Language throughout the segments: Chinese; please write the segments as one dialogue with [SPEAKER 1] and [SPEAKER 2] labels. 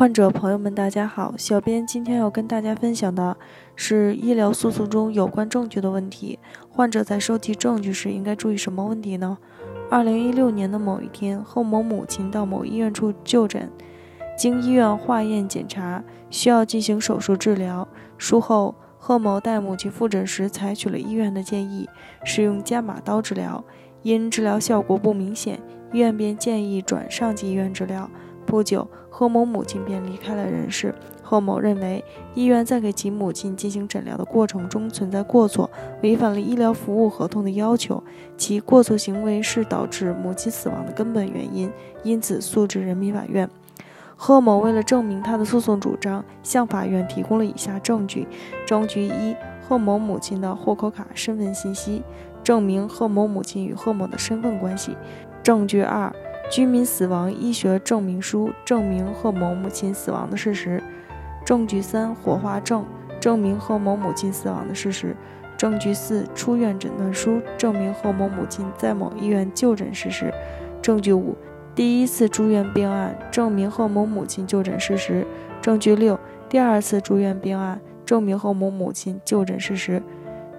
[SPEAKER 1] 患者朋友们，大家好，小编今天要跟大家分享的是医疗诉讼中有关证据的问题。患者在收集证据时应该注意什么问题呢？二零一六年的某一天，贺某母亲到某医院处就诊，经医院化验检查，需要进行手术治疗。术后，贺某带母亲复诊时，采取了医院的建议，使用伽马刀治疗。因治疗效果不明显，医院便建议转上级医院治疗。不久，贺某母亲便离开了人世。贺某认为，医院在给其母亲进行诊疗的过程中存在过错，违反了医疗服务合同的要求，其过错行为是导致母亲死亡的根本原因，因此诉至人民法院。贺某为了证明他的诉讼主张，向法院提供了以下证据：证据一，贺某母亲的户口卡身份信息，证明贺某母亲与贺某的身份关系；证据二。居民死亡医学证明书证明贺某母亲死亡的事实。证据三：火化证证明贺某母亲死亡的事实。证据四：出院诊断书证明贺某母亲在某医院就诊事实。证据五：第一次住院病案证明贺某母亲就诊事实。证据六：第二次住院病案证明贺某母亲就诊事实。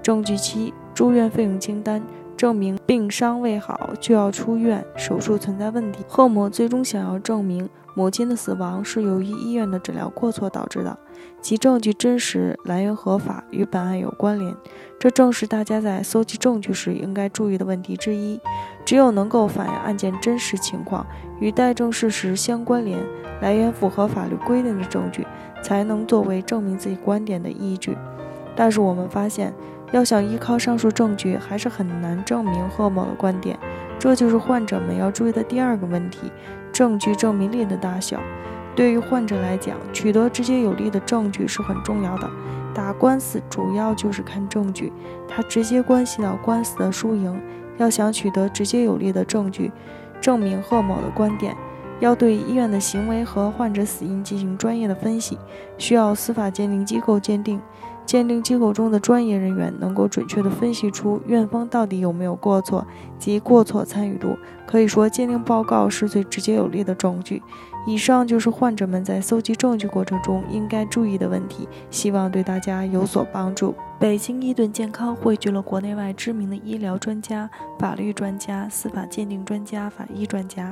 [SPEAKER 1] 证据七：住院费用清单。证明病伤未好就要出院，手术存在问题。贺某最终想要证明母亲的死亡是由于医院的诊疗过错导致的，其证据真实、来源合法，与本案有关联。这正是大家在搜集证据时应该注意的问题之一。只有能够反映案件真实情况，与待证事实相关联，来源符合法律规定的证据，才能作为证明自己观点的依据。但是我们发现。要想依靠上述证据，还是很难证明贺某的观点，这就是患者们要注意的第二个问题：证据证明力的大小。对于患者来讲，取得直接有力的证据是很重要的。打官司主要就是看证据，它直接关系到官司的输赢。要想取得直接有力的证据，证明贺某的观点，要对医院的行为和患者死因进行专业的分析，需要司法鉴定机构鉴定。鉴定机构中的专业人员能够准确地分析出院方到底有没有过错及过错参与度。可以说，鉴定报告是最直接有力的证据。以上就是患者们在搜集证据过程中应该注意的问题，希望对大家有所帮助。北京伊顿健康汇聚了国内外知名的医疗专家、法律专家、司法鉴定专家、法医专家，